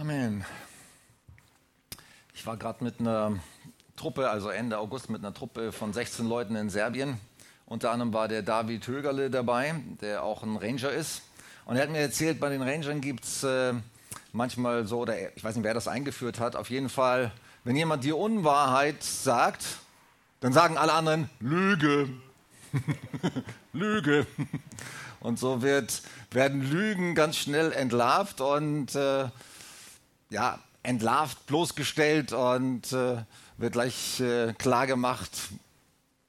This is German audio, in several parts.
Amen. Ich war gerade mit einer Truppe, also Ende August, mit einer Truppe von 16 Leuten in Serbien. Unter anderem war der David Högerle dabei, der auch ein Ranger ist. Und er hat mir erzählt, bei den Rangern gibt es äh, manchmal so, oder ich weiß nicht, wer das eingeführt hat, auf jeden Fall, wenn jemand die Unwahrheit sagt, dann sagen alle anderen Lüge. Lüge. Und so wird, werden Lügen ganz schnell entlarvt und äh, ja, entlarvt, bloßgestellt und äh, wird gleich äh, klar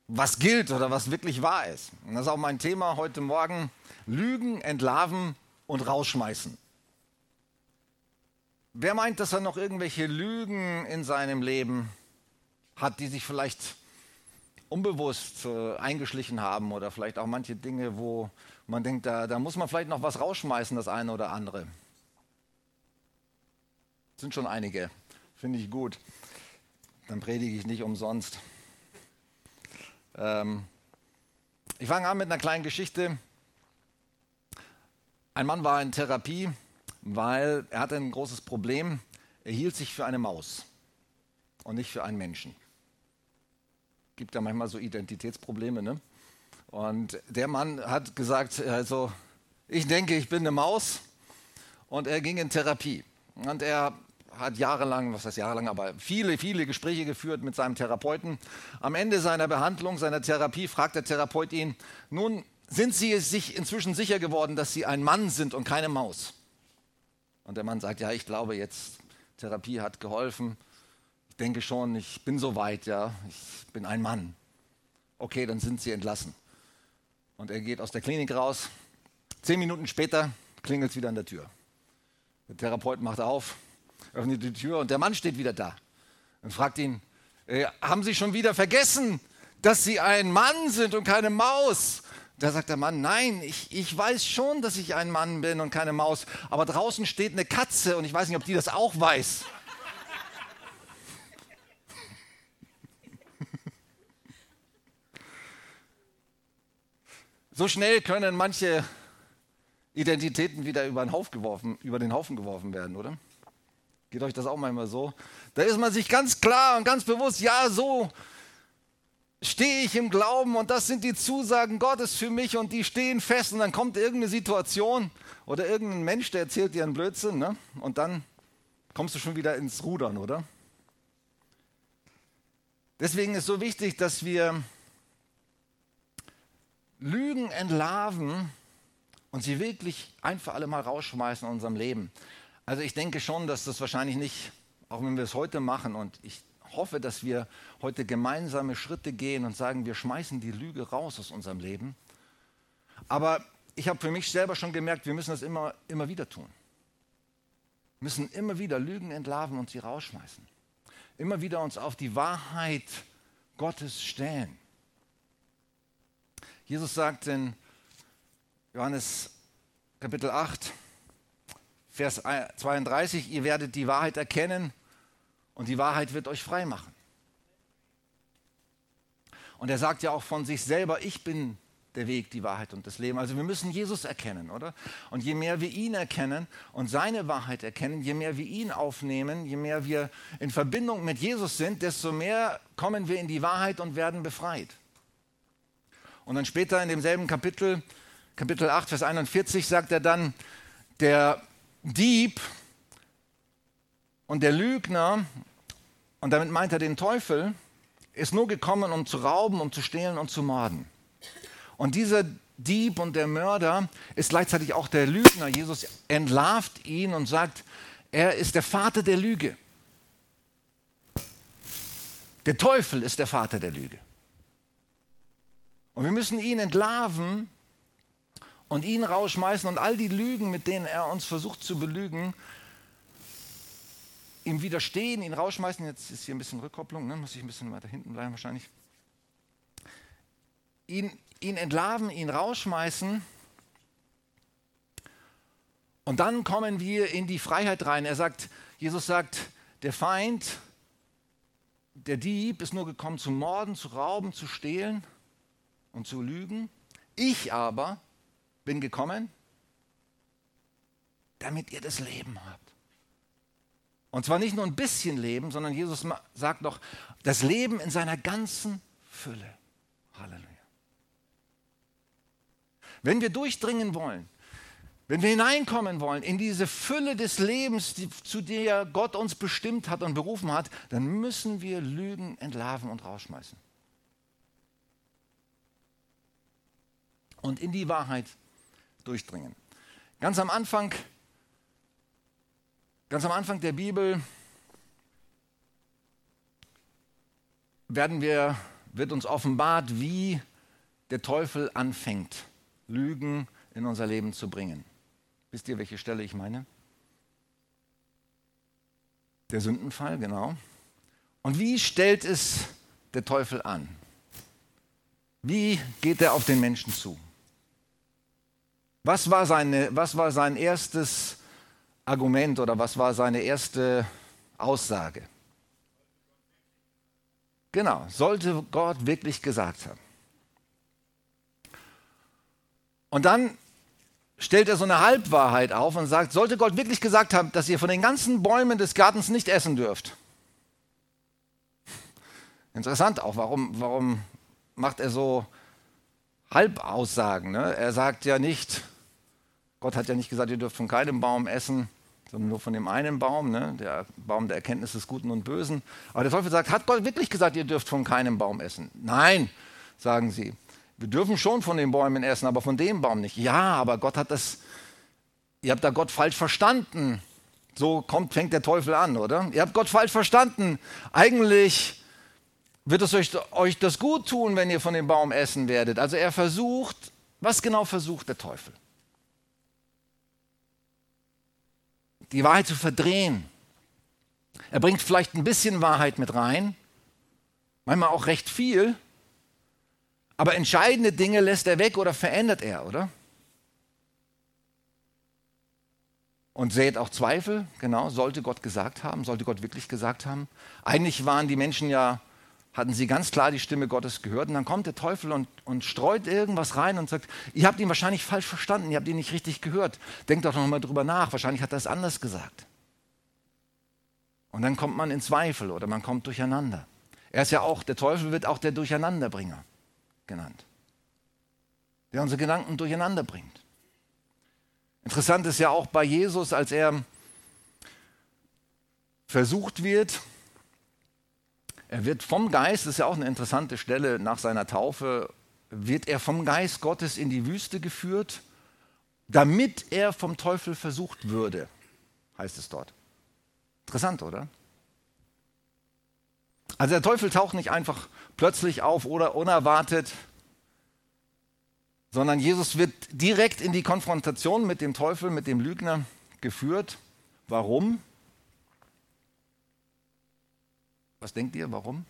was gilt oder was wirklich wahr ist. Und das ist auch mein Thema heute Morgen. Lügen, entlarven und rausschmeißen. Wer meint, dass er noch irgendwelche Lügen in seinem Leben hat, die sich vielleicht unbewusst äh, eingeschlichen haben oder vielleicht auch manche Dinge, wo man denkt, da, da muss man vielleicht noch was rausschmeißen, das eine oder andere. Sind schon einige. Finde ich gut. Dann predige ich nicht umsonst. Ähm, ich fange an mit einer kleinen Geschichte. Ein Mann war in Therapie, weil er hatte ein großes Problem. Er hielt sich für eine Maus und nicht für einen Menschen. Gibt ja manchmal so Identitätsprobleme, ne? Und der Mann hat gesagt, also ich denke, ich bin eine Maus. Und er ging in Therapie. Und er hat jahrelang, was heißt jahrelang, aber viele, viele Gespräche geführt mit seinem Therapeuten. Am Ende seiner Behandlung, seiner Therapie, fragt der Therapeut ihn, nun sind Sie sich inzwischen sicher geworden, dass Sie ein Mann sind und keine Maus? Und der Mann sagt, ja, ich glaube jetzt, Therapie hat geholfen. Ich denke schon, ich bin so weit, ja, ich bin ein Mann. Okay, dann sind Sie entlassen. Und er geht aus der Klinik raus. Zehn Minuten später klingelt es wieder an der Tür. Der Therapeut macht auf, öffnet die Tür und der Mann steht wieder da und fragt ihn, äh, haben Sie schon wieder vergessen, dass Sie ein Mann sind und keine Maus? Da sagt der Mann, nein, ich, ich weiß schon, dass ich ein Mann bin und keine Maus, aber draußen steht eine Katze und ich weiß nicht, ob die das auch weiß. So schnell können manche Identitäten wieder über den, Haufen geworfen, über den Haufen geworfen werden, oder? Geht euch das auch manchmal so? Da ist man sich ganz klar und ganz bewusst, ja, so stehe ich im Glauben und das sind die Zusagen Gottes für mich und die stehen fest und dann kommt irgendeine Situation oder irgendein Mensch, der erzählt dir einen Blödsinn ne? und dann kommst du schon wieder ins Rudern, oder? Deswegen ist so wichtig, dass wir Lügen entlarven und sie wirklich ein für alle Mal rausschmeißen in unserem Leben. Also ich denke schon, dass das wahrscheinlich nicht, auch wenn wir es heute machen, und ich hoffe, dass wir heute gemeinsame Schritte gehen und sagen, wir schmeißen die Lüge raus aus unserem Leben. Aber ich habe für mich selber schon gemerkt, wir müssen das immer, immer wieder tun. Wir müssen immer wieder Lügen entlarven und sie rausschmeißen. Immer wieder uns auf die Wahrheit Gottes stellen. Jesus sagt in Johannes Kapitel 8, Vers 32, ihr werdet die Wahrheit erkennen und die Wahrheit wird euch frei machen. Und er sagt ja auch von sich selber, ich bin der Weg, die Wahrheit und das Leben. Also wir müssen Jesus erkennen, oder? Und je mehr wir ihn erkennen und seine Wahrheit erkennen, je mehr wir ihn aufnehmen, je mehr wir in Verbindung mit Jesus sind, desto mehr kommen wir in die Wahrheit und werden befreit. Und dann später in demselben Kapitel, Kapitel 8, Vers 41, sagt er dann, der Dieb und der Lügner, und damit meint er den Teufel, ist nur gekommen, um zu rauben, um zu stehlen und zu morden. Und dieser Dieb und der Mörder ist gleichzeitig auch der Lügner. Jesus entlarvt ihn und sagt, er ist der Vater der Lüge. Der Teufel ist der Vater der Lüge. Und wir müssen ihn entlarven und ihn rausschmeißen und all die Lügen, mit denen er uns versucht zu belügen, ihm widerstehen, ihn rausschmeißen. Jetzt ist hier ein bisschen Rückkopplung, ne? muss ich ein bisschen weiter hinten bleiben wahrscheinlich. Ihn, ihn entlarven, ihn rausschmeißen. Und dann kommen wir in die Freiheit rein. Er sagt, Jesus sagt, der Feind, der Dieb ist nur gekommen zu morden, zu rauben, zu stehlen und zu lügen. Ich aber bin gekommen, damit ihr das Leben habt. Und zwar nicht nur ein bisschen Leben, sondern Jesus sagt noch, das Leben in seiner ganzen Fülle. Halleluja. Wenn wir durchdringen wollen, wenn wir hineinkommen wollen in diese Fülle des Lebens, die, zu der Gott uns bestimmt hat und berufen hat, dann müssen wir Lügen entlarven und rausschmeißen. Und in die Wahrheit durchdringen. Ganz am Anfang, ganz am Anfang der Bibel werden wir, wird uns offenbart, wie der Teufel anfängt, Lügen in unser Leben zu bringen. Wisst ihr, welche Stelle ich meine? Der Sündenfall, genau. Und wie stellt es der Teufel an? Wie geht er auf den Menschen zu? Was war, seine, was war sein erstes Argument oder was war seine erste Aussage? Genau, sollte Gott wirklich gesagt haben. Und dann stellt er so eine Halbwahrheit auf und sagt, sollte Gott wirklich gesagt haben, dass ihr von den ganzen Bäumen des Gartens nicht essen dürft? Interessant auch, warum, warum macht er so Halbaussagen? Ne? Er sagt ja nicht, Gott hat ja nicht gesagt, ihr dürft von keinem Baum essen, sondern nur von dem einen Baum, ne? der Baum der Erkenntnis des Guten und Bösen. Aber der Teufel sagt, hat Gott wirklich gesagt, ihr dürft von keinem Baum essen? Nein, sagen sie. Wir dürfen schon von den Bäumen essen, aber von dem Baum nicht. Ja, aber Gott hat das, ihr habt da Gott falsch verstanden. So kommt, fängt der Teufel an, oder? Ihr habt Gott falsch verstanden. Eigentlich wird es euch, euch das gut tun, wenn ihr von dem Baum essen werdet. Also er versucht, was genau versucht der Teufel? Die Wahrheit zu verdrehen. Er bringt vielleicht ein bisschen Wahrheit mit rein, manchmal auch recht viel, aber entscheidende Dinge lässt er weg oder verändert er, oder? Und sät auch Zweifel, genau, sollte Gott gesagt haben, sollte Gott wirklich gesagt haben. Eigentlich waren die Menschen ja, hatten sie ganz klar die Stimme Gottes gehört. Und dann kommt der Teufel und, und streut irgendwas rein und sagt, ihr habt ihn wahrscheinlich falsch verstanden, ihr habt ihn nicht richtig gehört. Denkt doch nochmal drüber nach, wahrscheinlich hat er es anders gesagt. Und dann kommt man in Zweifel oder man kommt durcheinander. Er ist ja auch, der Teufel wird auch der Durcheinanderbringer genannt, der unsere Gedanken durcheinander bringt. Interessant ist ja auch bei Jesus, als er versucht wird, er wird vom Geist, das ist ja auch eine interessante Stelle nach seiner Taufe, wird er vom Geist Gottes in die Wüste geführt, damit er vom Teufel versucht würde, heißt es dort. Interessant, oder? Also der Teufel taucht nicht einfach plötzlich auf oder unerwartet, sondern Jesus wird direkt in die Konfrontation mit dem Teufel, mit dem Lügner geführt. Warum? Was denkt ihr, warum?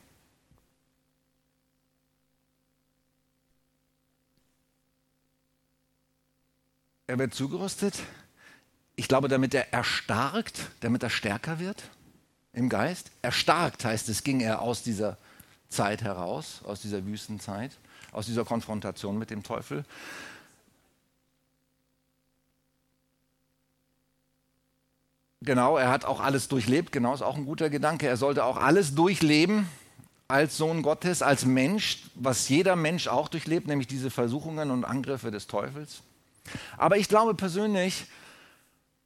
Er wird zugerüstet. Ich glaube, damit er erstarkt, damit er stärker wird im Geist. Erstarkt heißt es, ging er aus dieser Zeit heraus, aus dieser Wüstenzeit, aus dieser Konfrontation mit dem Teufel. Genau, er hat auch alles durchlebt, genau, ist auch ein guter Gedanke. Er sollte auch alles durchleben als Sohn Gottes, als Mensch, was jeder Mensch auch durchlebt, nämlich diese Versuchungen und Angriffe des Teufels. Aber ich glaube persönlich,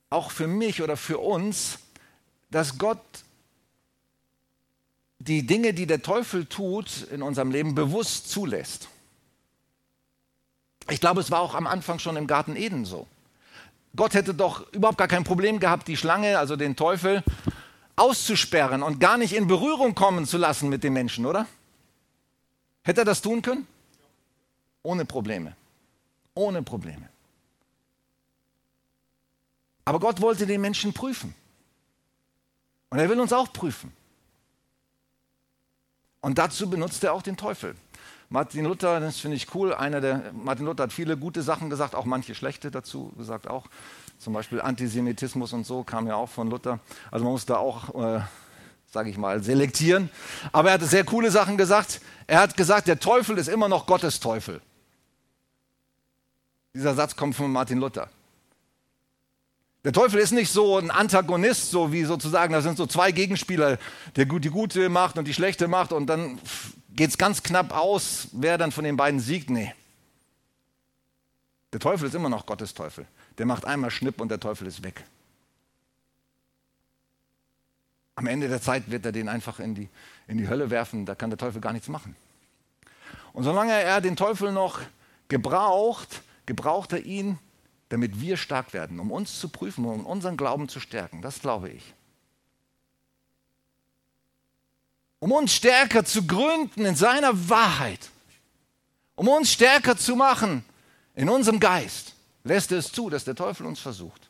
auch für mich oder für uns, dass Gott die Dinge, die der Teufel tut in unserem Leben, bewusst zulässt. Ich glaube, es war auch am Anfang schon im Garten Eden so. Gott hätte doch überhaupt gar kein Problem gehabt, die Schlange, also den Teufel, auszusperren und gar nicht in Berührung kommen zu lassen mit den Menschen, oder? Hätte er das tun können? Ohne Probleme. Ohne Probleme. Aber Gott wollte den Menschen prüfen. Und er will uns auch prüfen. Und dazu benutzt er auch den Teufel. Martin Luther, das finde ich cool, einer der, Martin Luther hat viele gute Sachen gesagt, auch manche schlechte dazu gesagt auch. Zum Beispiel Antisemitismus und so kam ja auch von Luther. Also man muss da auch, äh, sage ich mal, selektieren. Aber er hat sehr coole Sachen gesagt. Er hat gesagt, der Teufel ist immer noch Gottes Teufel. Dieser Satz kommt von Martin Luther. Der Teufel ist nicht so ein Antagonist, so wie sozusagen, da sind so zwei Gegenspieler, der die gute macht und die schlechte macht und dann geht es ganz knapp aus, wer dann von den beiden siegt. Nee. Der Teufel ist immer noch Gottes Teufel. Der macht einmal Schnipp und der Teufel ist weg. Am Ende der Zeit wird er den einfach in die, in die Hölle werfen, da kann der Teufel gar nichts machen. Und solange er den Teufel noch gebraucht, gebraucht er ihn, damit wir stark werden, um uns zu prüfen, um unseren Glauben zu stärken. Das glaube ich. Um uns stärker zu gründen in seiner Wahrheit, um uns stärker zu machen in unserem Geist, lässt er es zu, dass der Teufel uns versucht.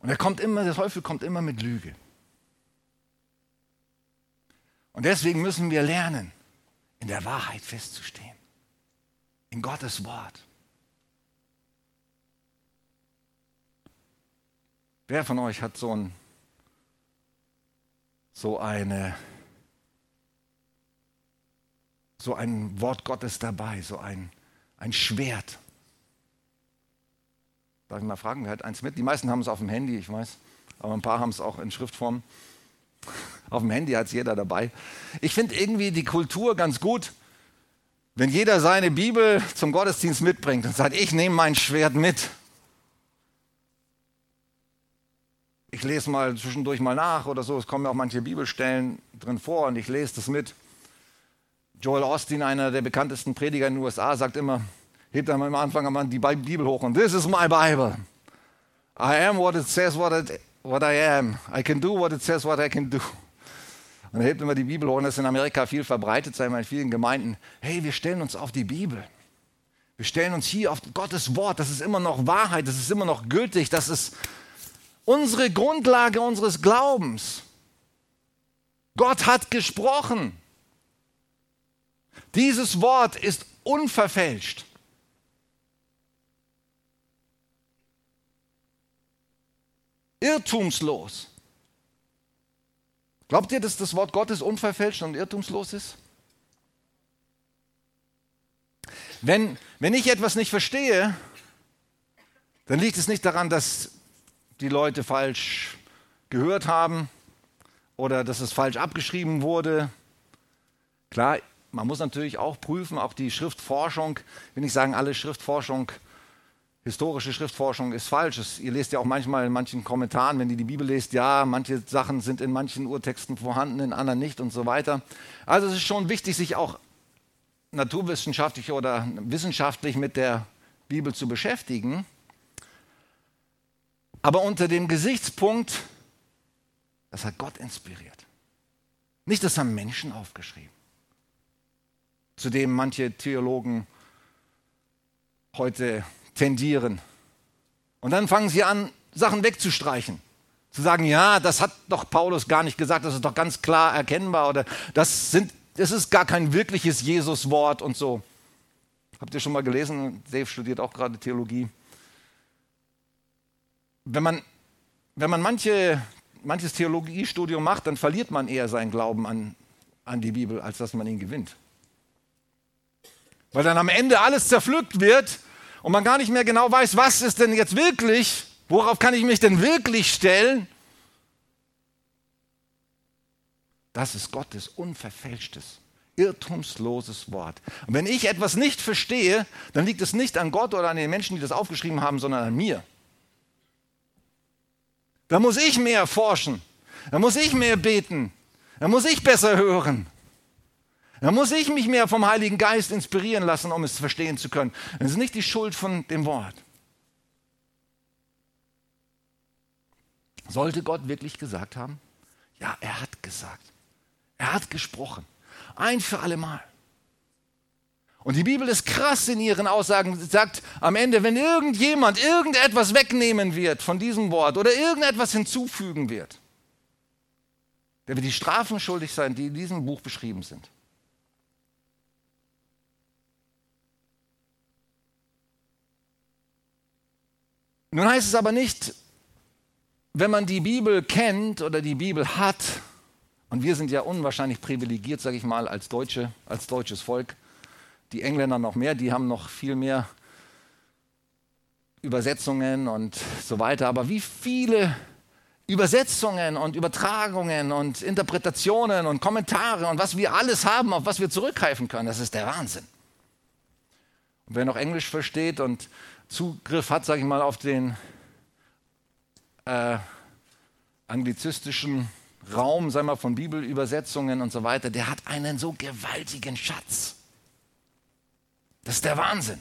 Und er kommt immer, der Teufel kommt immer mit Lüge. Und deswegen müssen wir lernen, in der Wahrheit festzustehen. In Gottes Wort. Wer von euch hat so, ein, so eine so ein Wort Gottes dabei, so ein, ein Schwert? Darf ich mal fragen, wer hat eins mit? Die meisten haben es auf dem Handy, ich weiß, aber ein paar haben es auch in Schriftform. Auf dem Handy hat es jeder dabei. Ich finde irgendwie die Kultur ganz gut, wenn jeder seine Bibel zum Gottesdienst mitbringt und sagt, ich nehme mein Schwert mit. Ich lese mal zwischendurch mal nach oder so, es kommen ja auch manche Bibelstellen drin vor und ich lese das mit. Joel Austin, einer der bekanntesten Prediger in den USA, sagt immer, hebt am Anfang an die Bibel hoch und this is my Bible. I am what it says what, it, what I am. I can do what it says what I can do. Und er hebt immer die Bibel hoch und das ist in Amerika viel verbreitet, sei mal in vielen Gemeinden. Hey, wir stellen uns auf die Bibel. Wir stellen uns hier auf Gottes Wort. Das ist immer noch Wahrheit, das ist immer noch gültig, das ist unsere Grundlage unseres Glaubens. Gott hat gesprochen. Dieses Wort ist unverfälscht. irrtumslos. Glaubt ihr, dass das Wort Gottes unverfälscht und irrtumslos ist? Wenn, wenn ich etwas nicht verstehe, dann liegt es nicht daran, dass die Leute falsch gehört haben oder dass es falsch abgeschrieben wurde. Klar, man muss natürlich auch prüfen, auch die Schriftforschung, will nicht sagen, alle Schriftforschung historische Schriftforschung ist falsch. Es, ihr lest ja auch manchmal in manchen Kommentaren, wenn ihr die Bibel lest, ja, manche Sachen sind in manchen Urtexten vorhanden, in anderen nicht und so weiter. Also es ist schon wichtig, sich auch naturwissenschaftlich oder wissenschaftlich mit der Bibel zu beschäftigen. Aber unter dem Gesichtspunkt, das hat Gott inspiriert. Nicht, das haben Menschen aufgeschrieben. Zu dem manche Theologen heute tendieren. Und dann fangen sie an, Sachen wegzustreichen. Zu sagen, ja, das hat doch Paulus gar nicht gesagt, das ist doch ganz klar erkennbar oder das, sind, das ist gar kein wirkliches Jesus-Wort und so. Habt ihr schon mal gelesen? Dave studiert auch gerade Theologie. Wenn man, wenn man manche, manches Theologiestudium macht, dann verliert man eher seinen Glauben an, an die Bibel, als dass man ihn gewinnt. Weil dann am Ende alles zerpflückt wird und man gar nicht mehr genau weiß, was ist denn jetzt wirklich, worauf kann ich mich denn wirklich stellen? Das ist Gottes unverfälschtes, irrtumsloses Wort. Und wenn ich etwas nicht verstehe, dann liegt es nicht an Gott oder an den Menschen, die das aufgeschrieben haben, sondern an mir. Da muss ich mehr forschen. Da muss ich mehr beten. Da muss ich besser hören. Da muss ich mich mehr vom Heiligen Geist inspirieren lassen, um es verstehen zu können. Das ist nicht die Schuld von dem Wort. Sollte Gott wirklich gesagt haben? Ja, er hat gesagt. Er hat gesprochen. Ein für alle Mal. Und die Bibel ist krass in ihren Aussagen, Sie sagt am Ende, wenn irgendjemand irgendetwas wegnehmen wird von diesem Wort oder irgendetwas hinzufügen wird, der wird die Strafen schuldig sein, die in diesem Buch beschrieben sind. Nun heißt es aber nicht, wenn man die Bibel kennt oder die Bibel hat, und wir sind ja unwahrscheinlich privilegiert, sage ich mal, als Deutsche, als deutsches Volk, die Engländer noch mehr, die haben noch viel mehr Übersetzungen und so weiter, aber wie viele Übersetzungen und Übertragungen und Interpretationen und Kommentare und was wir alles haben, auf was wir zurückgreifen können, das ist der Wahnsinn. Und wer noch Englisch versteht und Zugriff hat, sage ich mal, auf den äh, anglizistischen Raum, sagen wir, von Bibelübersetzungen und so weiter, der hat einen so gewaltigen Schatz. Das ist der Wahnsinn.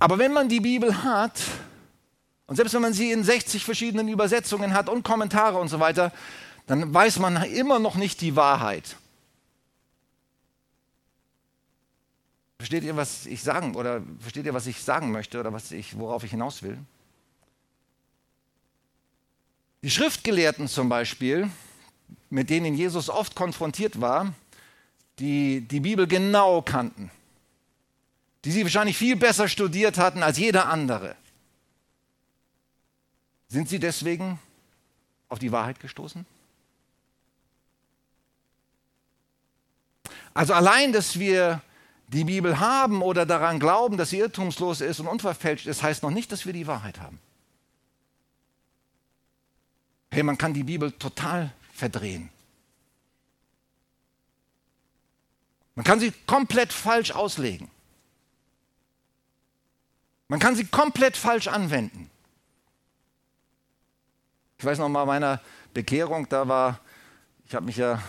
Aber wenn man die Bibel hat, und selbst wenn man sie in 60 verschiedenen Übersetzungen hat und Kommentare und so weiter, dann weiß man immer noch nicht die Wahrheit. Versteht ihr, was ich sagen oder versteht ihr, was ich sagen möchte oder was ich, worauf ich hinaus will? Die Schriftgelehrten zum Beispiel, mit denen Jesus oft konfrontiert war, die die Bibel genau kannten, die sie wahrscheinlich viel besser studiert hatten als jeder andere, sind sie deswegen auf die Wahrheit gestoßen? Also allein, dass wir die Bibel haben oder daran glauben, dass sie irrtumslos ist und unverfälscht ist, heißt noch nicht, dass wir die Wahrheit haben. Hey, man kann die Bibel total verdrehen. Man kann sie komplett falsch auslegen. Man kann sie komplett falsch anwenden. Ich weiß noch mal meiner Bekehrung, da war, ich habe mich ja,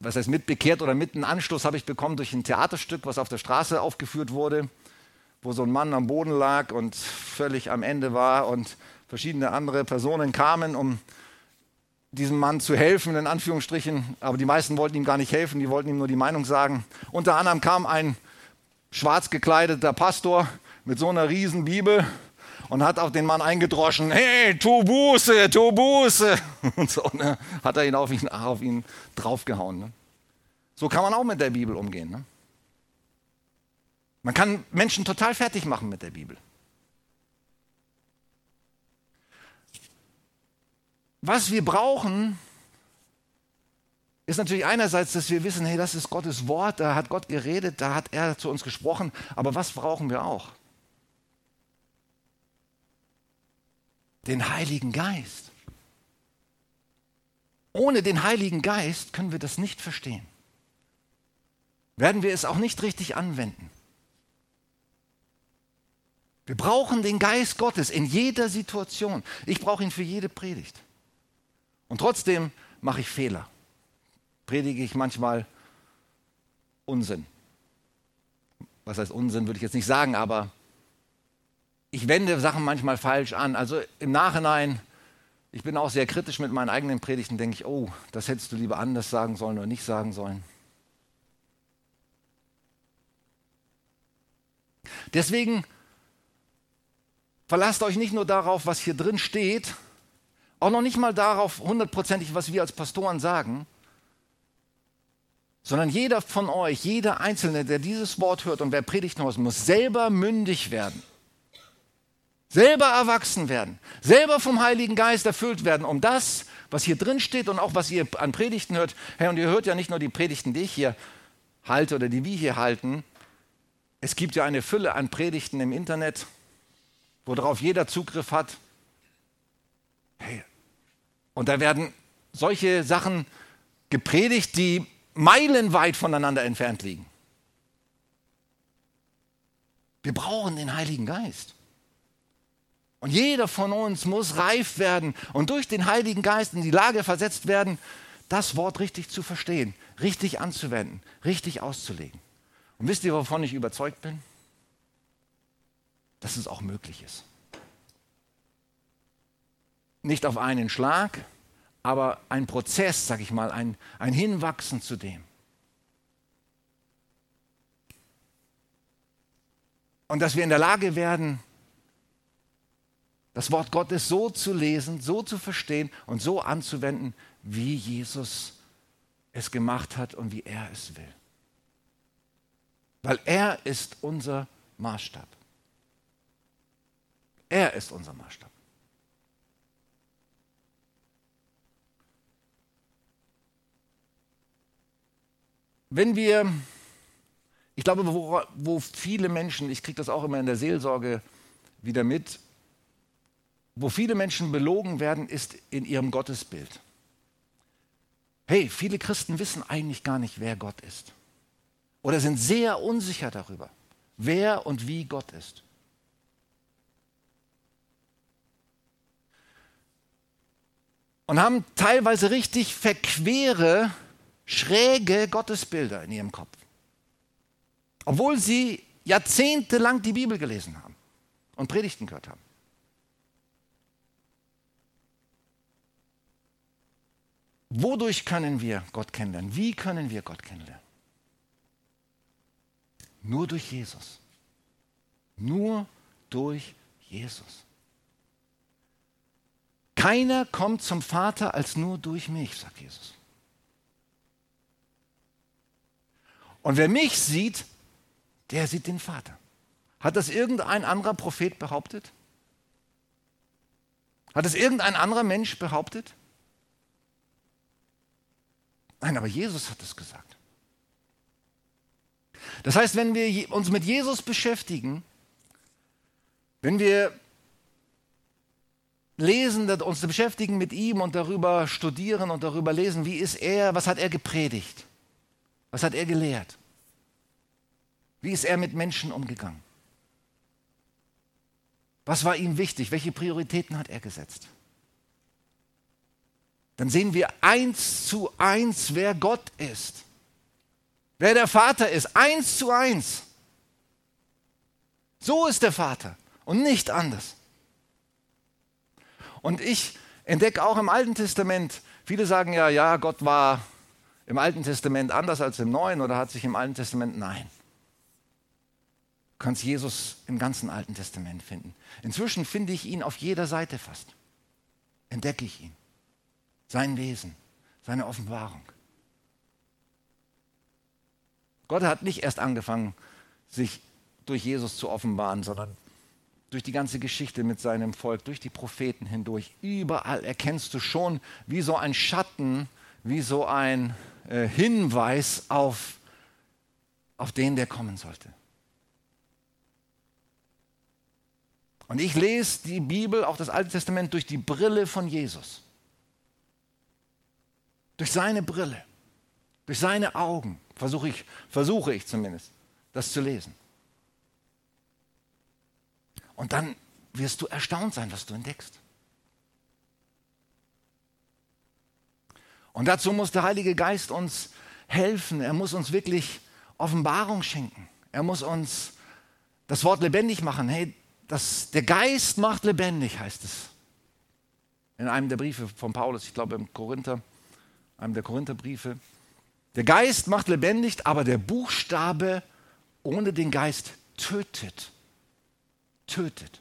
was heißt mitbekehrt oder mit einem Anschluss habe ich bekommen durch ein Theaterstück, was auf der Straße aufgeführt wurde, wo so ein Mann am Boden lag und völlig am Ende war und verschiedene andere Personen kamen, um diesem Mann zu helfen, in Anführungsstrichen. Aber die meisten wollten ihm gar nicht helfen, die wollten ihm nur die Meinung sagen. Unter anderem kam ein schwarz gekleideter Pastor mit so einer riesen Bibel und hat auf den Mann eingedroschen, hey, tu Buße, tu Buße. Und so ne, hat er ihn auf ihn, auf ihn draufgehauen. Ne? So kann man auch mit der Bibel umgehen. Ne? Man kann Menschen total fertig machen mit der Bibel. Was wir brauchen, ist natürlich einerseits, dass wir wissen, hey, das ist Gottes Wort, da hat Gott geredet, da hat er zu uns gesprochen, aber was brauchen wir auch? Den Heiligen Geist. Ohne den Heiligen Geist können wir das nicht verstehen. Werden wir es auch nicht richtig anwenden. Wir brauchen den Geist Gottes in jeder Situation. Ich brauche ihn für jede Predigt. Und trotzdem mache ich Fehler. Predige ich manchmal Unsinn. Was heißt Unsinn, würde ich jetzt nicht sagen, aber ich wende Sachen manchmal falsch an. Also im Nachhinein, ich bin auch sehr kritisch mit meinen eigenen Predigten, denke ich, oh, das hättest du lieber anders sagen sollen oder nicht sagen sollen. Deswegen verlasst euch nicht nur darauf, was hier drin steht, auch noch nicht mal darauf hundertprozentig, was wir als Pastoren sagen, sondern jeder von euch, jeder Einzelne, der dieses Wort hört und wer predigt muss, muss selber mündig werden. Selber erwachsen werden, selber vom Heiligen Geist erfüllt werden, um das, was hier drin steht und auch was ihr an Predigten hört. Hey, und ihr hört ja nicht nur die Predigten, die ich hier halte oder die wir hier halten. Es gibt ja eine Fülle an Predigten im Internet, worauf jeder Zugriff hat. Hey, und da werden solche Sachen gepredigt, die meilenweit voneinander entfernt liegen. Wir brauchen den Heiligen Geist. Und jeder von uns muss reif werden und durch den Heiligen Geist in die Lage versetzt werden, das Wort richtig zu verstehen, richtig anzuwenden, richtig auszulegen. Und wisst ihr, wovon ich überzeugt bin? Dass es auch möglich ist. Nicht auf einen Schlag, aber ein Prozess, sag ich mal, ein, ein Hinwachsen zu dem. Und dass wir in der Lage werden, das Wort Gottes so zu lesen, so zu verstehen und so anzuwenden, wie Jesus es gemacht hat und wie er es will. Weil er ist unser Maßstab. Er ist unser Maßstab. Wenn wir, ich glaube, wo, wo viele Menschen, ich kriege das auch immer in der Seelsorge wieder mit, wo viele Menschen belogen werden, ist in ihrem Gottesbild. Hey, viele Christen wissen eigentlich gar nicht, wer Gott ist. Oder sind sehr unsicher darüber, wer und wie Gott ist. Und haben teilweise richtig verquere, schräge Gottesbilder in ihrem Kopf. Obwohl sie jahrzehntelang die Bibel gelesen haben und Predigten gehört haben. Wodurch können wir Gott kennenlernen? Wie können wir Gott kennenlernen? Nur durch Jesus. Nur durch Jesus. Keiner kommt zum Vater als nur durch mich, sagt Jesus. Und wer mich sieht, der sieht den Vater. Hat das irgendein anderer Prophet behauptet? Hat es irgendein anderer Mensch behauptet? Nein, aber Jesus hat es gesagt. Das heißt, wenn wir uns mit Jesus beschäftigen, wenn wir lesen, uns beschäftigen mit ihm und darüber studieren und darüber lesen, wie ist er, was hat er gepredigt, was hat er gelehrt, wie ist er mit Menschen umgegangen, was war ihm wichtig, welche Prioritäten hat er gesetzt dann sehen wir eins zu eins, wer Gott ist. Wer der Vater ist, eins zu eins. So ist der Vater und nicht anders. Und ich entdecke auch im Alten Testament, viele sagen ja, ja, Gott war im Alten Testament anders als im Neuen oder hat sich im Alten Testament, nein. Kannst Jesus im ganzen Alten Testament finden. Inzwischen finde ich ihn auf jeder Seite fast. Entdecke ich ihn sein Wesen, seine Offenbarung. Gott hat nicht erst angefangen, sich durch Jesus zu offenbaren, sondern durch die ganze Geschichte mit seinem Volk, durch die Propheten hindurch. Überall erkennst du schon wie so ein Schatten, wie so ein äh, Hinweis auf, auf den, der kommen sollte. Und ich lese die Bibel, auch das Alte Testament, durch die Brille von Jesus. Durch seine Brille, durch seine Augen versuche ich, versuche ich zumindest, das zu lesen. Und dann wirst du erstaunt sein, was du entdeckst. Und dazu muss der Heilige Geist uns helfen. Er muss uns wirklich Offenbarung schenken. Er muss uns das Wort lebendig machen. Hey, das, der Geist macht lebendig, heißt es. In einem der Briefe von Paulus, ich glaube im Korinther einem der Korintherbriefe. Der Geist macht lebendig, aber der Buchstabe ohne den Geist tötet. Tötet.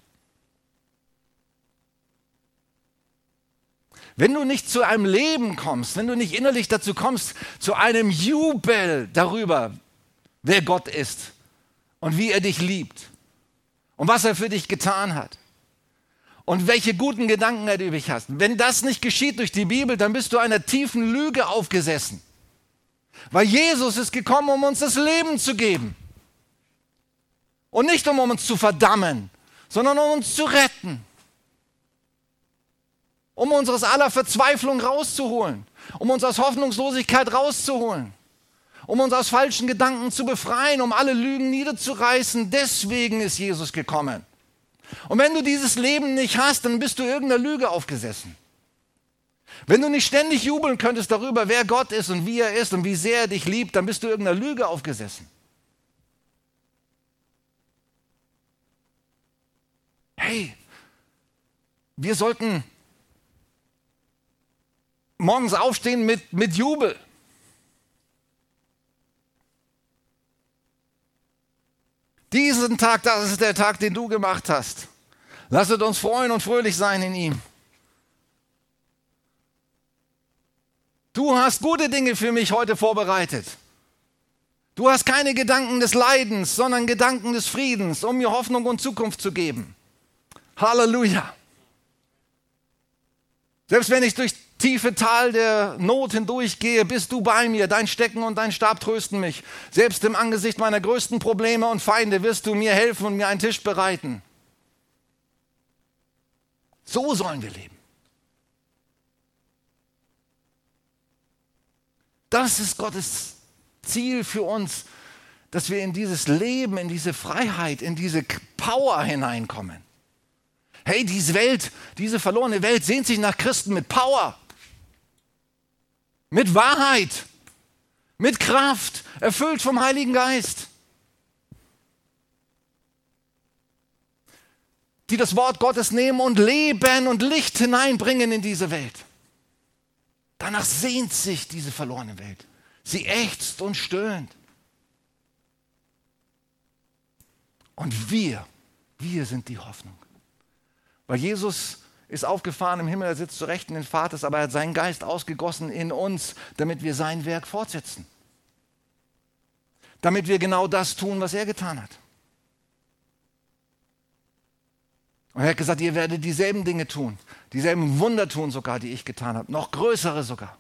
Wenn du nicht zu einem Leben kommst, wenn du nicht innerlich dazu kommst, zu einem Jubel darüber, wer Gott ist und wie er dich liebt und was er für dich getan hat, und welche guten Gedanken er über dich hast. Wenn das nicht geschieht durch die Bibel, dann bist du einer tiefen Lüge aufgesessen. Weil Jesus ist gekommen, um uns das Leben zu geben. Und nicht um uns zu verdammen, sondern um uns zu retten. Um uns aus aller Verzweiflung rauszuholen. Um uns aus Hoffnungslosigkeit rauszuholen. Um uns aus falschen Gedanken zu befreien, um alle Lügen niederzureißen. Deswegen ist Jesus gekommen. Und wenn du dieses Leben nicht hast, dann bist du irgendeiner Lüge aufgesessen. Wenn du nicht ständig jubeln könntest darüber, wer Gott ist und wie er ist und wie sehr er dich liebt, dann bist du irgendeiner Lüge aufgesessen. Hey, wir sollten morgens aufstehen mit, mit Jubel. Diesen Tag, das ist der Tag, den du gemacht hast. Lasset uns freuen und fröhlich sein in ihm. Du hast gute Dinge für mich heute vorbereitet. Du hast keine Gedanken des Leidens, sondern Gedanken des Friedens, um mir Hoffnung und Zukunft zu geben. Halleluja. Selbst wenn ich durch tiefe Tal der Not hindurchgehe, bist du bei mir. Dein Stecken und dein Stab trösten mich. Selbst im Angesicht meiner größten Probleme und Feinde wirst du mir helfen und mir einen Tisch bereiten. So sollen wir leben. Das ist Gottes Ziel für uns, dass wir in dieses Leben, in diese Freiheit, in diese Power hineinkommen. Hey, diese Welt, diese verlorene Welt sehnt sich nach Christen mit Power, mit Wahrheit, mit Kraft, erfüllt vom Heiligen Geist. Die das Wort Gottes nehmen und Leben und Licht hineinbringen in diese Welt. Danach sehnt sich diese verlorene Welt. Sie ächzt und stöhnt. Und wir, wir sind die Hoffnung. Weil Jesus ist aufgefahren im Himmel, er sitzt zu Rechten des Vaters, aber er hat seinen Geist ausgegossen in uns, damit wir sein Werk fortsetzen. Damit wir genau das tun, was er getan hat. Und er hat gesagt, ihr werdet dieselben Dinge tun, dieselben Wunder tun sogar, die ich getan habe, noch größere sogar.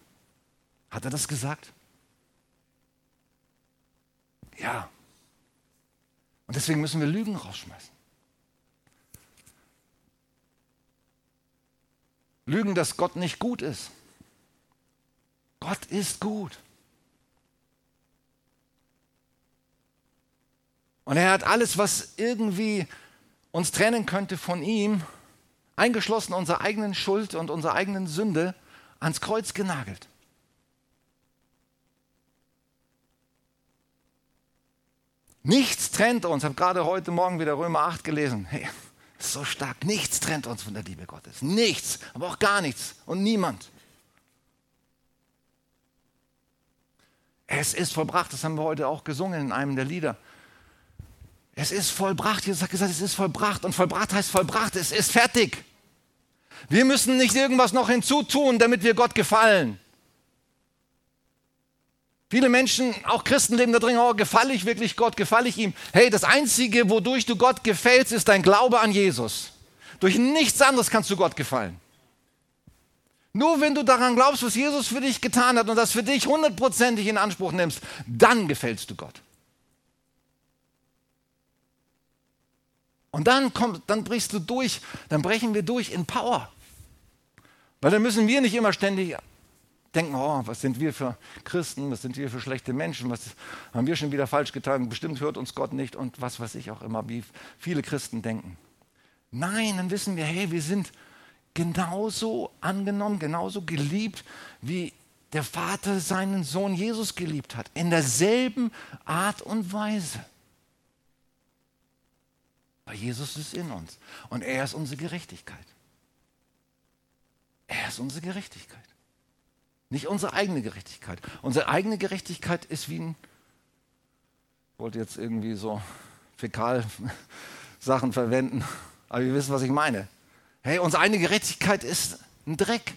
Hat er das gesagt? Ja. Und deswegen müssen wir Lügen rausschmeißen. Lügen, dass Gott nicht gut ist. Gott ist gut. Und er hat alles, was irgendwie uns trennen könnte von ihm, eingeschlossen unserer eigenen Schuld und unserer eigenen Sünde, ans Kreuz genagelt. Nichts trennt uns. Ich habe gerade heute Morgen wieder Römer 8 gelesen. Hey, so stark. Nichts trennt uns von der Liebe Gottes. Nichts, aber auch gar nichts und niemand. Es ist vollbracht. Das haben wir heute auch gesungen in einem der Lieder. Es ist vollbracht. Jesus hat gesagt, es ist vollbracht. Und vollbracht heißt vollbracht. Es ist fertig. Wir müssen nicht irgendwas noch hinzutun, damit wir Gott gefallen. Viele Menschen, auch Christen, leben da drin, oh, gefalle ich wirklich Gott, gefalle ich ihm? Hey, das Einzige, wodurch du Gott gefällst, ist dein Glaube an Jesus. Durch nichts anderes kannst du Gott gefallen. Nur wenn du daran glaubst, was Jesus für dich getan hat und das für dich hundertprozentig in Anspruch nimmst, dann gefällst du Gott. Und dann kommt, dann brichst du durch, dann brechen wir durch in Power. Weil dann müssen wir nicht immer ständig denken, oh, was sind wir für Christen, was sind wir für schlechte Menschen, was haben wir schon wieder falsch getan, bestimmt hört uns Gott nicht und was weiß ich auch immer, wie viele Christen denken. Nein, dann wissen wir, hey, wir sind genauso angenommen, genauso geliebt, wie der Vater seinen Sohn Jesus geliebt hat, in derselben Art und Weise. Weil Jesus ist in uns und er ist unsere Gerechtigkeit. Er ist unsere Gerechtigkeit. Nicht unsere eigene Gerechtigkeit. Unsere eigene Gerechtigkeit ist wie ein, ich wollte jetzt irgendwie so Fäkalsachen verwenden, aber ihr wisst, was ich meine. Hey, unsere eigene Gerechtigkeit ist ein Dreck.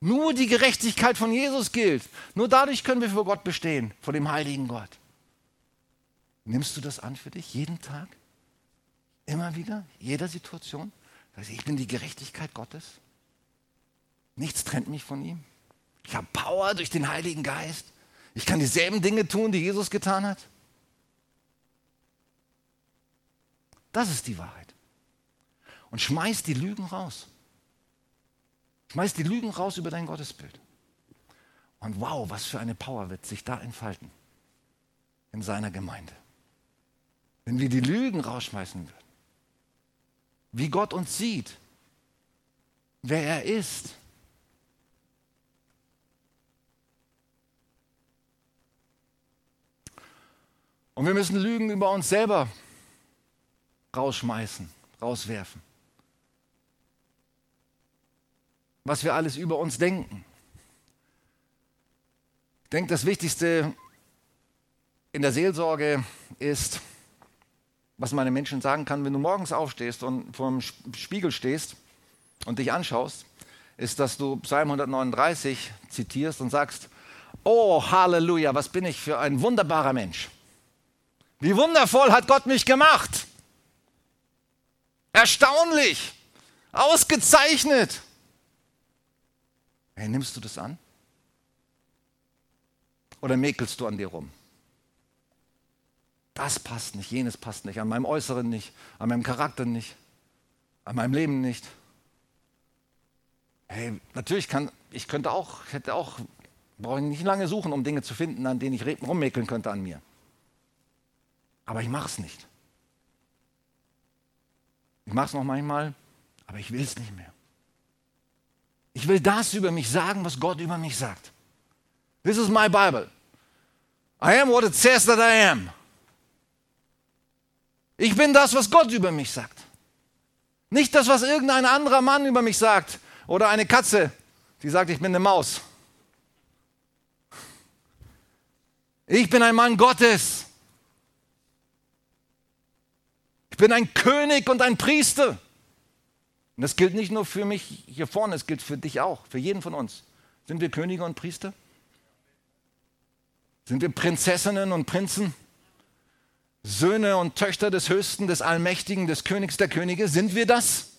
Nur die Gerechtigkeit von Jesus gilt. Nur dadurch können wir vor Gott bestehen, vor dem heiligen Gott. Nimmst du das an für dich jeden Tag? Immer wieder? Jeder Situation? Ich bin die Gerechtigkeit Gottes. Nichts trennt mich von ihm. Ich habe Power durch den Heiligen Geist. Ich kann dieselben Dinge tun, die Jesus getan hat. Das ist die Wahrheit. Und schmeiß die Lügen raus. Schmeiß die Lügen raus über dein Gottesbild. Und wow, was für eine Power wird sich da entfalten in seiner Gemeinde. Wenn wir die Lügen rausschmeißen würden wie Gott uns sieht, wer er ist. Und wir müssen Lügen über uns selber rausschmeißen, rauswerfen. Was wir alles über uns denken. Ich denke, das Wichtigste in der Seelsorge ist, was man den Menschen sagen kann, wenn du morgens aufstehst und vor dem Spiegel stehst und dich anschaust, ist, dass du Psalm 139 zitierst und sagst, oh Halleluja, was bin ich für ein wunderbarer Mensch. Wie wundervoll hat Gott mich gemacht. Erstaunlich. Ausgezeichnet. Hey, nimmst du das an? Oder mäkelst du an dir rum? Das passt nicht, jenes passt nicht, an meinem Äußeren nicht, an meinem Charakter nicht, an meinem Leben nicht. Hey, natürlich kann, ich könnte auch, hätte auch, brauche ich nicht lange suchen, um Dinge zu finden, an denen ich rummäkeln könnte an mir. Aber ich mache es nicht. Ich mache es noch manchmal, aber ich will es nicht mehr. Ich will das über mich sagen, was Gott über mich sagt. This is my Bible. I am what it says that I am. Ich bin das, was Gott über mich sagt. Nicht das, was irgendein anderer Mann über mich sagt oder eine Katze, die sagt, ich bin eine Maus. Ich bin ein Mann Gottes. Ich bin ein König und ein Priester. Und das gilt nicht nur für mich hier vorne, es gilt für dich auch, für jeden von uns. Sind wir Könige und Priester? Sind wir Prinzessinnen und Prinzen? Söhne und Töchter des Höchsten, des Allmächtigen, des Königs der Könige? Sind wir das?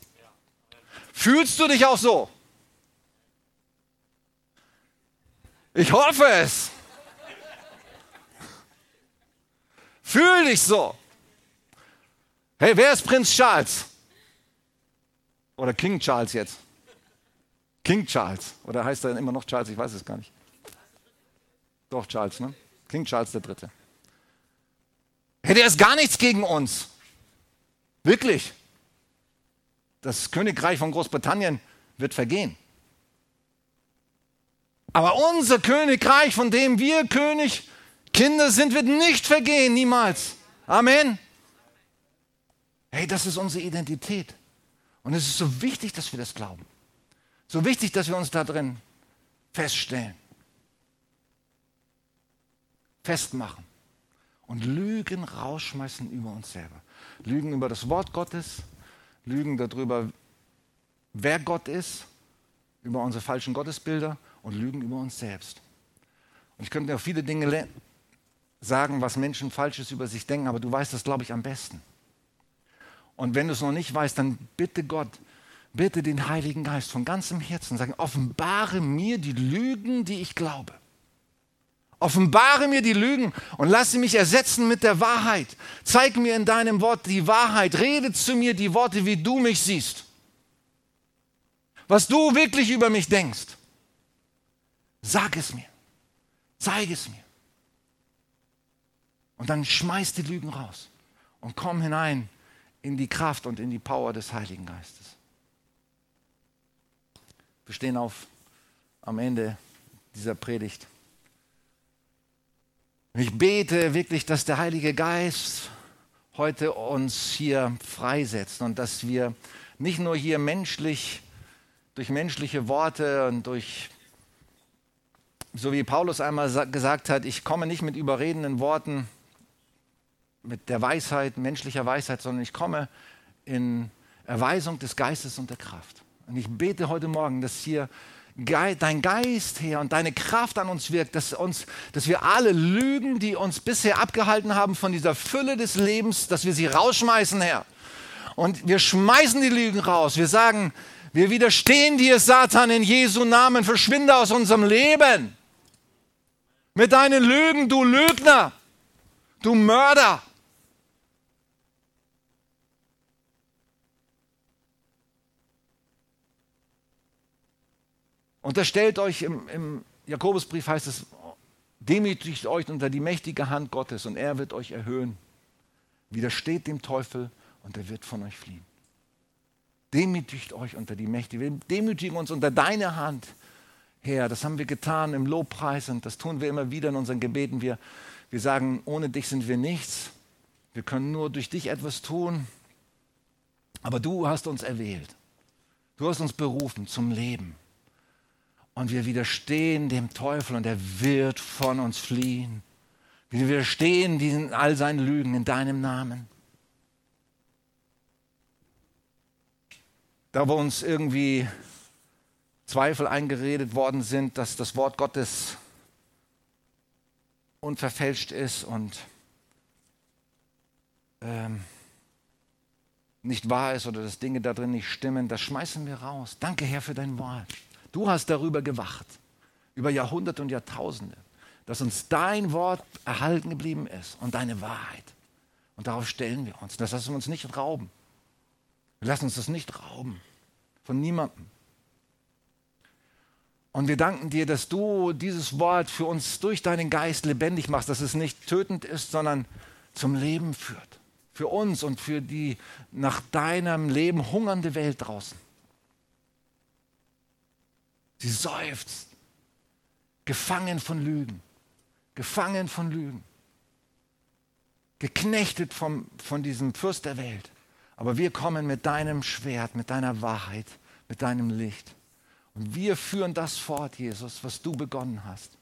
Fühlst du dich auch so? Ich hoffe es. Fühl dich so. Hey, wer ist Prinz Charles? Oder King Charles jetzt? King Charles. Oder heißt er immer noch Charles? Ich weiß es gar nicht. Doch, Charles, ne? King Charles der Dritte. Hätte er ist gar nichts gegen uns. Wirklich. Das Königreich von Großbritannien wird vergehen. Aber unser Königreich, von dem wir König, Kinder sind, wird nicht vergehen, niemals. Amen. Hey, das ist unsere Identität. Und es ist so wichtig, dass wir das glauben. So wichtig, dass wir uns da drin feststellen, festmachen und Lügen rausschmeißen über uns selber. Lügen über das Wort Gottes, Lügen darüber, wer Gott ist, über unsere falschen Gottesbilder und Lügen über uns selbst. Und ich könnte auch viele Dinge sagen, was Menschen Falsches über sich denken, aber du weißt das, glaube ich, am besten. Und wenn du es noch nicht weißt, dann bitte Gott, bitte den Heiligen Geist von ganzem Herzen sagen, offenbare mir die Lügen, die ich glaube. Offenbare mir die Lügen und lasse mich ersetzen mit der Wahrheit. Zeig mir in deinem Wort die Wahrheit. Rede zu mir die Worte, wie du mich siehst. Was du wirklich über mich denkst. Sag es mir. Zeig es mir. Und dann schmeiß die Lügen raus und komm hinein in die Kraft und in die Power des Heiligen Geistes. Wir stehen auf am Ende dieser Predigt. Ich bete wirklich, dass der Heilige Geist heute uns hier freisetzt und dass wir nicht nur hier menschlich, durch menschliche Worte und durch, so wie Paulus einmal gesagt hat, ich komme nicht mit überredenden Worten, mit der Weisheit, menschlicher Weisheit, sondern ich komme in Erweisung des Geistes und der Kraft. Und ich bete heute Morgen, dass hier dein Geist, Herr, und deine Kraft an uns wirkt, dass, uns, dass wir alle Lügen, die uns bisher abgehalten haben von dieser Fülle des Lebens, dass wir sie rausschmeißen, Herr. Und wir schmeißen die Lügen raus. Wir sagen, wir widerstehen dir, Satan, in Jesu Namen. Verschwinde aus unserem Leben. Mit deinen Lügen, du Lügner, du Mörder. Unterstellt euch im, im Jakobusbrief heißt es, demütigt euch unter die mächtige Hand Gottes und er wird euch erhöhen. Widersteht dem Teufel und er wird von euch fliehen. Demütigt euch unter die mächtige, wir demütigen uns unter deine Hand, Herr. Das haben wir getan im Lobpreis und das tun wir immer wieder in unseren Gebeten. Wir, wir sagen, ohne dich sind wir nichts. Wir können nur durch dich etwas tun. Aber du hast uns erwählt. Du hast uns berufen zum Leben. Und wir widerstehen dem Teufel und er wird von uns fliehen. Wir widerstehen diesen, all seinen Lügen in deinem Namen. Da wo uns irgendwie Zweifel eingeredet worden sind, dass das Wort Gottes unverfälscht ist und ähm, nicht wahr ist oder dass Dinge da drin nicht stimmen, das schmeißen wir raus. Danke, Herr, für dein Wort. Du hast darüber gewacht, über Jahrhunderte und Jahrtausende, dass uns dein Wort erhalten geblieben ist und deine Wahrheit. Und darauf stellen wir uns. Das lassen wir uns nicht rauben. Wir lassen uns das nicht rauben. Von niemandem. Und wir danken dir, dass du dieses Wort für uns durch deinen Geist lebendig machst, dass es nicht tötend ist, sondern zum Leben führt. Für uns und für die nach deinem Leben hungernde Welt draußen. Sie seufzt, gefangen von Lügen, gefangen von Lügen, geknechtet vom, von diesem Fürst der Welt. Aber wir kommen mit deinem Schwert, mit deiner Wahrheit, mit deinem Licht. Und wir führen das fort, Jesus, was du begonnen hast.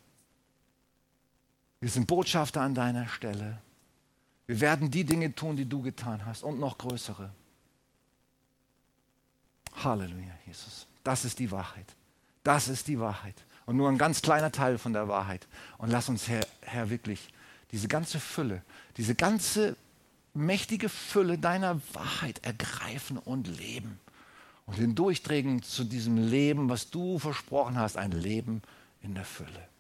Wir sind Botschafter an deiner Stelle. Wir werden die Dinge tun, die du getan hast und noch größere. Halleluja, Jesus. Das ist die Wahrheit. Das ist die Wahrheit. Und nur ein ganz kleiner Teil von der Wahrheit. Und lass uns, Herr, Herr wirklich diese ganze Fülle, diese ganze mächtige Fülle deiner Wahrheit ergreifen und leben. Und hindurchträgen zu diesem Leben, was du versprochen hast, ein Leben in der Fülle.